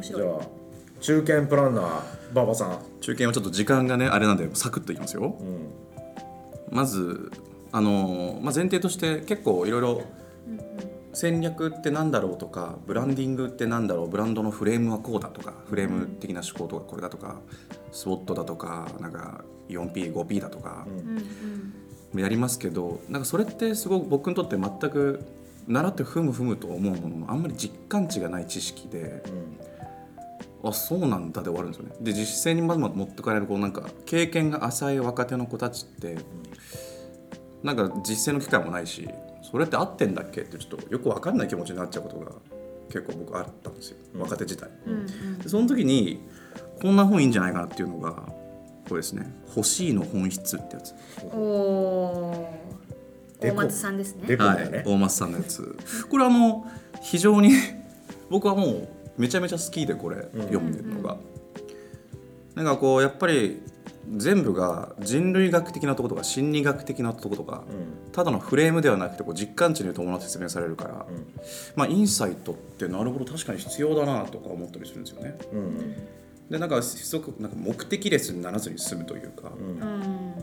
面白い。じゃあ中堅プランナー馬場さん、中堅はちょっと時間がねあれなんでサクッといきますよ。うん。まずあのーまあ、前提として結構いろいろ戦略ってなんだろうとかブランディングってなんだろうブランドのフレームはこうだとかフレーム的な思考とかこれだとかスウォットだとかなんか 4P5P だとかうんうんやりますけどなんかそれってすごく僕にとって全く習ってふむふむと思うもののあんまり実感値がない知識であそうなんだで終わるんですよね。で実践にまず持ってかれるこうなんか経験が浅い若手の子たちってなんか実践の機会もないしそれって合ってんだっけってちょっとよく分かんない気持ちになっちゃうことが結構僕あったんですよ。若手自体。うんうん。でその時にこんな本いいんじゃないかなっていうのがこれですね「欲しいの本質」ってやつ。大松さんですね。でこだよね、大松さんのやつ。これあの非常に僕はもうめちゃめちゃ好きでこれ読んでるのが、なんかこうやっぱり全部が人類学的なところとか心理学的なところとか、ただのフレームではなくてこう実感値に伴って説明されるから、まあインサイトってなるほど確かに必要だなとか思ったりするんですよね。うん。うんでなんかすごくなんか目的レスにならずに済むというか、うん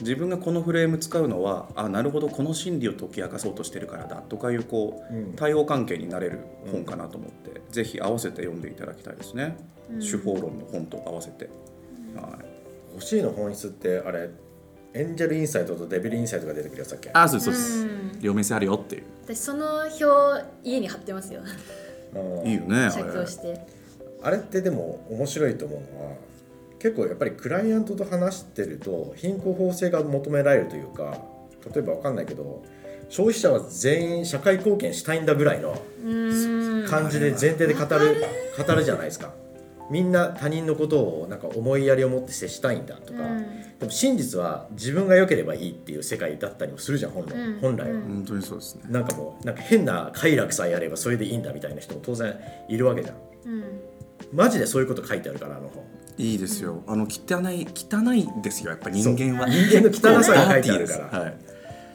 自分がこのフレーム使うのはあなるほどこの心理を解き明かそうとしてるからだとかいうこう、うん。対応関係になれる本かなと思って、ぜひ合わせて読んでいただきたいですね、手法論の本と合わせて、はい、欲しいの本質ってあれエンジェルインサイトとデビルインサイトが出てくるやつだっけ？あそうですそう。です、うん。両面性あるよっていう。私その表家に貼ってますよ。うん。いいよねあ写れ経して。あれってでも面白いと思うのは結構やっぱりクライアントと話してると貧困法制が求められるというか例えばわかんないけど消費者は全員社会貢献したいんだぐらいのうん。感じで前提で語る語るじゃないですか。みんな他人のことをなんか思いやりを持って接したいんだとか、うん。でも真実は自分が良ければいいっていう世界だったりもするじゃん本来,、うん。本来は、うん。本当にそうですね。なんかもうなんか変な快楽さえあればそれでいいんだみたいな人も当然いるわけじゃん。うんマジでそういうこと書いてあるからあの本。いいですよ。あの汚い汚いですよ。やっぱ人間は。人間の汚さが書いてあるから。はい。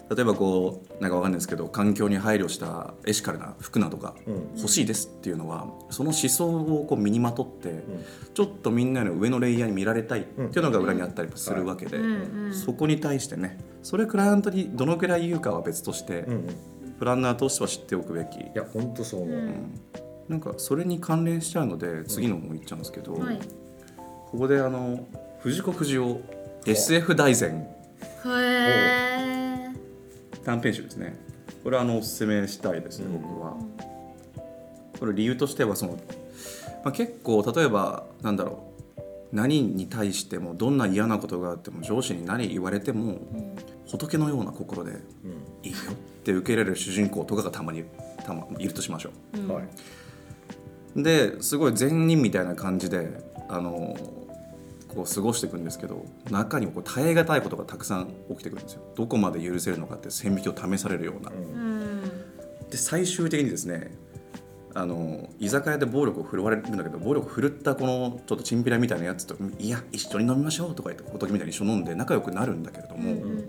例えばこうなんかわかんないですけど環境に配慮したエシカルな服などがうん。欲しいですっていうのはその思想をこう身にまとって、ちょっとみんなの上のレイヤーに見られたいっていうのが裏にあったりするわけで、うん。うんそこに対してねそれクライアントにどのくらい言うかは別として、うんうん。いプランナーとしては知っておくべき。や本当そう思う、うんなんかそれに関連しちゃうので次の本いっちゃうんですけど、はい。ここであの藤子不二雄 SF 大全短編集ですね。これはあのおすすめしたいですね、僕は。これ理由としてはその、まあ、結構例えばなんだろう何に対してもどんな嫌なことがあっても上司に何言われても、仏のような心でいいよって受け入れる主人公とかがたまにたまいるとしましょう。うん。はいですごい善人みたいな感じであのこう過ごしていくんですけど中にもこう耐え難いことがたくさん起きてくるんですよ。どこまで許せるのかって線引きを試されるような、うん。で最終的にですねあの居酒屋で暴力を振るわれるんだけど暴力を振るったこのちょっとチンピラみたいなやつと「いや一緒に飲みましょう」とか言って仏みたいに一緒に飲んで仲良くなるんだけれども、うん。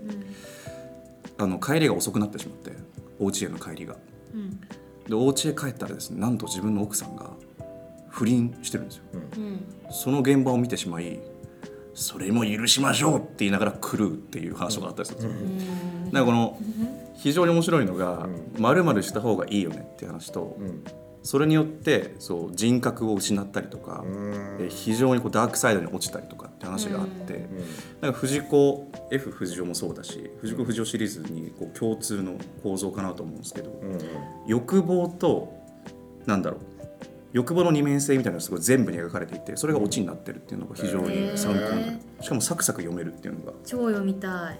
あの帰りが遅くなってしまってお家への帰りが。うんでお家へ帰ったらですねなんと自分の奥さんが不倫してるんですよ。うん。その現場を見てしまいそれも許しましょうって言いながら来るっていう話があったりするんですよ。うん。だからこの非常に面白いのがうまるまるした方がいいよねっていう話とうんそれによってそう人格を失ったりとかうん。え非常にこうダークサイドに落ちたりとかって話があってうんなんか藤子 F 不二雄もそうだし藤子不二雄シリーズにこう共通の構造かなと思うんですけど欲望となんだろう欲望の二面性みたいなのがすごい全部に描かれていてそれがオチになってるっていうのが非常に参考になる。しかもサクサク読めるっていうのが。超読みたい。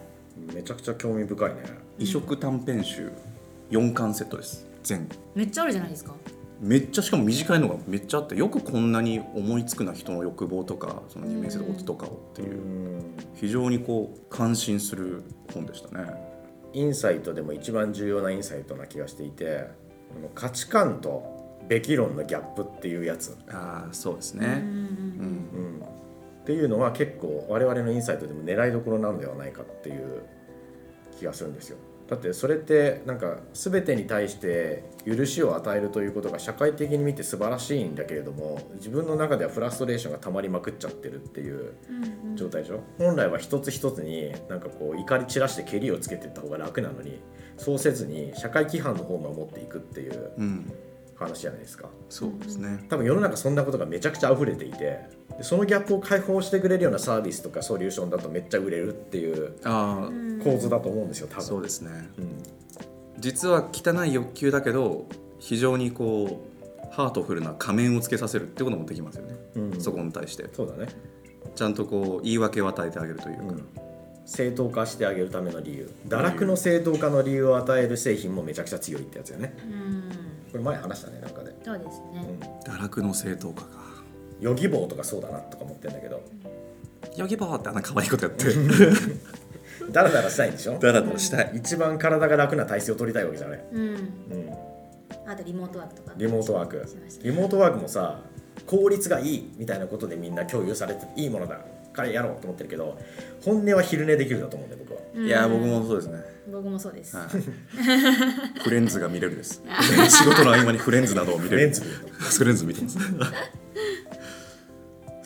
めちゃくちゃ興味深いね。異色短編集4巻セットです。全。めっちゃあるじゃないですかめっちゃしかも短いのがめっちゃあってよくこんなに思いつくな人の欲望とかその二面性のオチとかをっていううん。非常にこう感心する本でしたね。インサイトでも一番重要なインサイトな気がしていて価値観とべき論のギャップっていうやつ、ああそうですうんね。うん。うん、っていうのは結構我々のインサイトでも狙いどころなのではないかっていう気がするんですよ。だってそれってなんか全てに対して許しを与えるということが社会的に見て素晴らしいんだけれども自分の中ではフラストレーションが溜まりまくっちゃってるっていううんうん。状態でしょ、本来は一つ一つになんかこう怒り散らしてけりをつけていった方が楽なのにそうせずに社会規範の方を守っていくっていううん。話じゃないですか。そうですね。多分世の中そんなことがめちゃくちゃ溢れていてでそのギャップを解放してくれるようなサービスとかソリューションだとめっちゃ売れるっていうああ構図だと思うんですよ多分。そうですね。うん。実は汚い欲求だけど非常にこうハートフルな仮面をつけさせるってこともできますよね、うん。そこに対して。そうだね、ちゃんとこう言い訳を与えてあげるというか、うん、正当化してあげるための理由堕落の正当化の理由を与える製品もめちゃくちゃ強いってやつよね。うん。これ前話したねなんかで、そうですね、うん、堕落の正当化かヨギボーとかそうだなとか思ってんだけど。ヨギボーってあんな可愛いことやって ダラダラしたいんでしょ？ダラダラしたい。一番体が楽な体勢を取りたいわけじゃない、うん。うん、あとリモートワークとか。リモートワーク。リモートワークもさ効率がいいみたいなことでみんな共有されていいものだ。からやろうと思ってるけど本音は昼寝できるだと思うんだよ僕は。うん。いや僕もそうですね、僕もそうです、はい。フレンズが見れるです。仕事の合間にフレンズなどを見れる。フレンズ見てます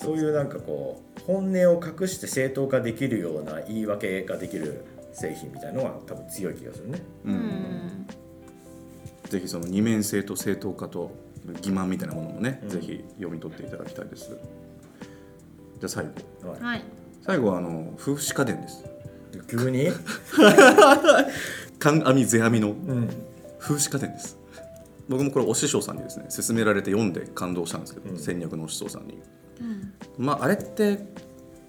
そういうなんかこう本音を隠して正当化できるような言い訳ができる製品みたいのは多分強い気がするね。ううん。んぜひその二面性と正当化と欺瞞みたいなものもね、うん。ぜひ読み取っていただきたいです。じゃあ最後。はい。はい。最後はあの風刺家電です。急に、缶編み世編みのうん。風刺家電です。僕もこれお師匠さんにですね勧められて読んで感動したんですけど、うん。戦略のお師匠さんに。うんまああれって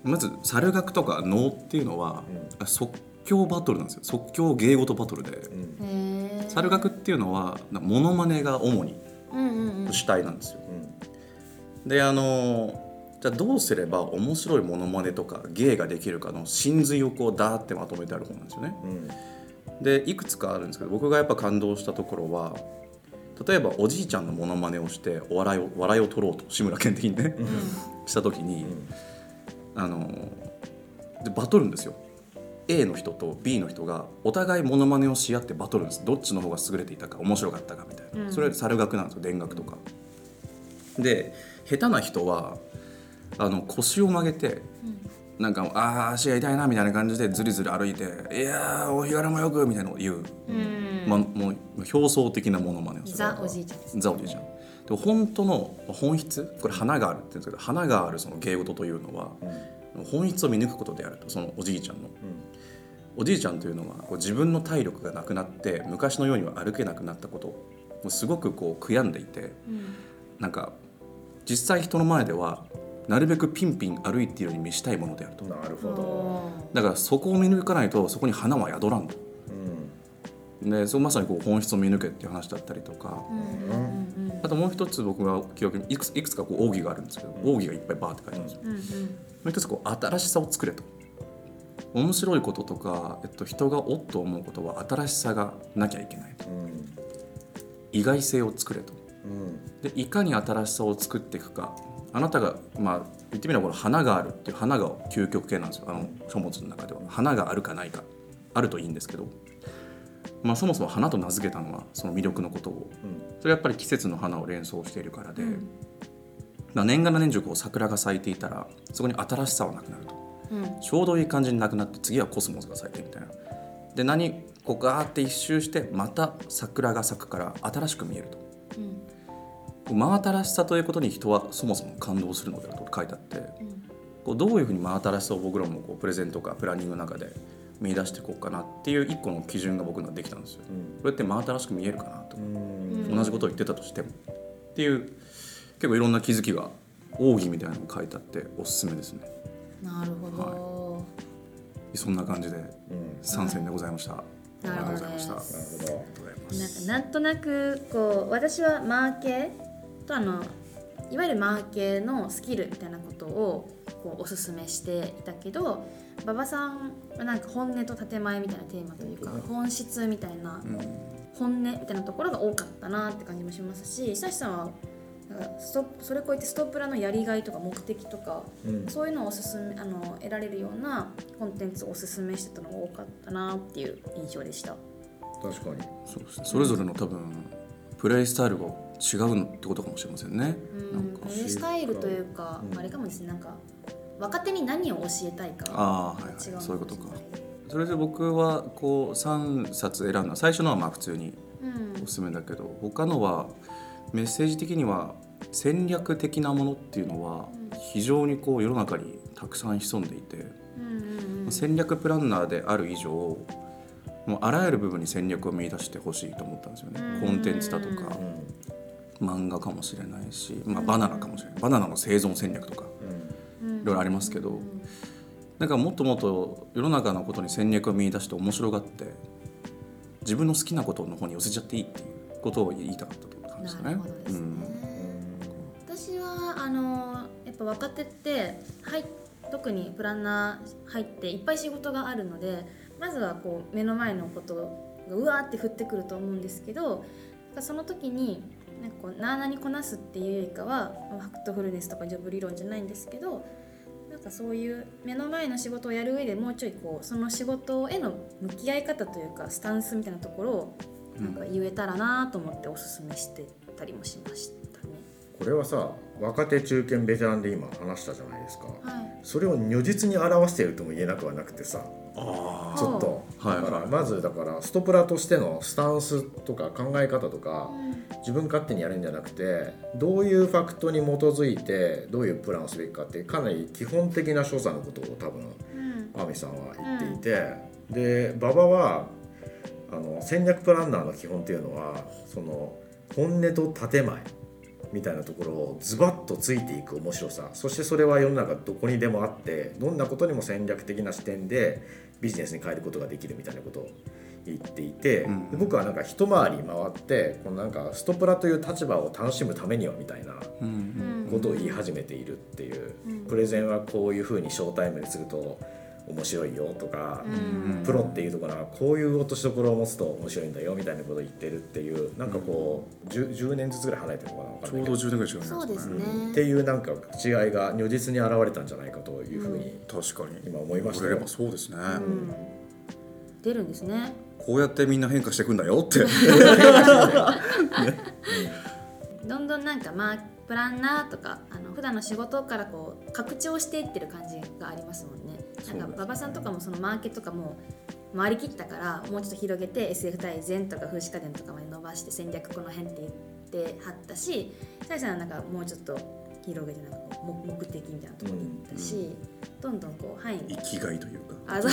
まず猿楽とか能っていうのは、即興バトルなんですよ。即興芸事バトルで。うん。猿楽っていうのはなモノマネが主に主体なんですよ。うん。であのじゃあどうすれば面白いモノマネとか芸ができるかの真髄をこうダーってまとめてある本なんですよね。うん。でいくつかあるんですけど僕がやっぱ感動したところは例えばおじいちゃんのモノマネをしてお笑いを笑いを取ろうと志村けん的にね した時に、あのでバトるんですよ。A の人と B の人がお互いモノマネをし合ってバトるんです。どっちの方が優れていたか面白かったかみたいな、うん。それ猿楽なんですよ田楽とか。で下手な人はあの腰を曲げてなんかああ足が痛いなみたいな感じでずりずり歩いて「いやーお日柄もよく」みたいなのを言う、うん。ま、もう表層的なモノマネをする。ザおじいちゃん。ですザおじいちゃん。でも本当の本質？これ花があるって言うんですけど花があるその芸事というのはうん本質を見抜くことであるとそのおじいちゃんの。おじいちゃんというのはこう自分の体力がなくなって昔のようには歩けなくなったこともうすごくこう悔やんでいてうん。なんか実際人の前ではなるべくピンピン歩いているように見したいものであると。うんなるほど、おだからそこを見抜かないとそこに花は宿らんとうん。でそうまさにこう本質を見抜けっていう話だったりとか。ーうんうんうんあともう一つ僕が記憶にいくついくつかこう奥義があるんですけど奥義がいっぱいバーって書いてあるんですよ。うんうんもう一つこう新しさを作れと。面白いこととか、えっと、人がおっと思うことは新しさがなきゃいけないと。うん。意外性を作れとうん。でいかに新しさを作っていくか。あなたがまあ言ってみればこの花があるっていう花が究極系なんですよ。あの書物の中では。花があるかないか。あるといいんですけど、まあ、そもそも花と名付けたのはその魅力のことを。うん。それはやっぱり季節の花を連想しているからで、うんまあ年がら年中こう桜が咲いていたらそこに新しさはなくなると。うん。ちょうどいい感じになくなって次はコスモスが咲いてみたいな。で何こうガーって一周してまた桜が咲くから新しく見えるとうん。真新しさということに人はそもそも感動するのであると書いてあってうん。こうどういうふうに真新しさを僕らもこうプレゼンとかプランニングの中で見出していこうかなっていう一個の基準が僕にはできたんですよ。これって真新しく見えるかなと。うん。うん同じことを言ってたとしても。っていう結構いろんな気づきが奥義みたいなのが書いてあっておすすめですね。なるほど、そんな感じでうん参戦でございました、ありがとうございました。あなるりがとうございまなんすかなんとなくこう私はマーケとあのいわゆるマーケのスキルみたいなことをこうおすすめしていたけど馬場さんはなんか本音と建前みたいなテーマというか本質みたいなうん本音みたいなところが多かったなって感じもしますし久志さんはなんかストそれこういってストップラのやりがいとか目的とかうん。そういうのをおすすめあの得られるようなコンテンツをおすすめしてたのが多かったなっていう印象でした。確かに。そうですね。それぞれの多分プレイスタイルが違うってことかもしれませんね、うん。なんか。プレイスタイルというか、うん。あれかもですねなんか若手に何を教えたいかあーはいはい。そういうことか。それで僕はこう3冊選んだ。最初のはまあ普通にうん。おすすめだけど他のはメッセージ的には戦略的なものっていうのは非常にこう世の中にたくさん潜んでいて、うんうんうん。戦略プランナーである以上もうあらゆる部分に戦略を見出してほしいと思ったんですよね、うん。コンテンツだとかう漫画かもしれないし、まあ、バナナかもしれない。バナナの生存戦略とかいろいろありますけどなんかもっともっと世の中のことに戦略を見出して面白がって自分の好きなことの方に寄せちゃっていいっていうことを言いたかったって感じですね、私はあのやっぱ若手ってはい特にプランナー入っていっぱい仕事があるのでまずはこう目の前のことがうわーって降ってくると思うんですけどその時になんかこうなあなにこなすっていうよりかはファクトフルネスとかジョブ理論じゃないんですけどなんかそういう目の前の仕事をやる上でもうちょいこうその仕事への向き合い方というかスタンスみたいなところをなんか言えたらなと思っておすすめしてたりもしました。これはさ若手中堅ベテランで今話したじゃないですか。はい。それを如実に表しているとも言えなくはなくてさ。あちょっと。はいだからはい。まずだからストプラとしてのスタンスとか考え方とか自分勝手にやるんじゃなくてどういうファクトに基づいてどういうプランをすべきかってかなり基本的な所作のことを多分うん。アミさんは言っていて、で馬場はあの戦略プランナーの基本っていうのはその本音と建前みたいなところをズバッとついていく面白さ。そしてそれは世の中どこにでもあってどんなことにも戦略的な視点でビジネスに変えることができるみたいなことを言っていて、うんで僕はなんか一回り回ってこのなんかストプラという立場を楽しむためにはみたいなことを言い始めているっていう、うん。プレゼンはこういうふうにショータイムにすると面白いよとか、うん。プロっていうところはこういう落としどころを持つと面白いんだよみたいなことを言ってるっていうなんかこう 10, 10年ずつぐらい離れてるのかな分かちょうどんないけど。10年ぐらい違いますそうですね。っていうなんか違いが如実に現れたんじゃないかというふうに確かに。今思いましたよそうですね、うん。出るんですね。こうやってみんな変化していくんだよって。どんどんなんかまあプランナーとかあの普段の仕事からこう拡張していってる感じがありますもんね。なんか馬場さんとかもそのマーケとかも回りきったからもうちょっと広げて SF 大全とか風刺家電とかまで伸ばして戦略この辺って言ってはったしさやさんはなんかもうちょっと広げてなんかこう目目的みたいなところに行ったし、どんどんこう範囲生きがいというか。あそう。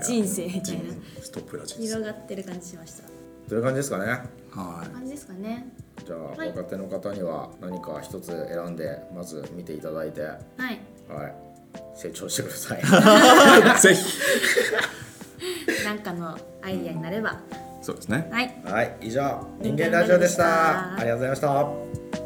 人生みたいな。人ストップラ人生広がってる感じしました。という感じですかね。はい。感じですかねじゃあ、はい。若手の方には何か一つ選んでまず見ていただいて。ははい。い成長してください。ぜひ。なんかのアイディアになれば。そうですね。はい。はい。以上人間ラジオでした。ありがとうございました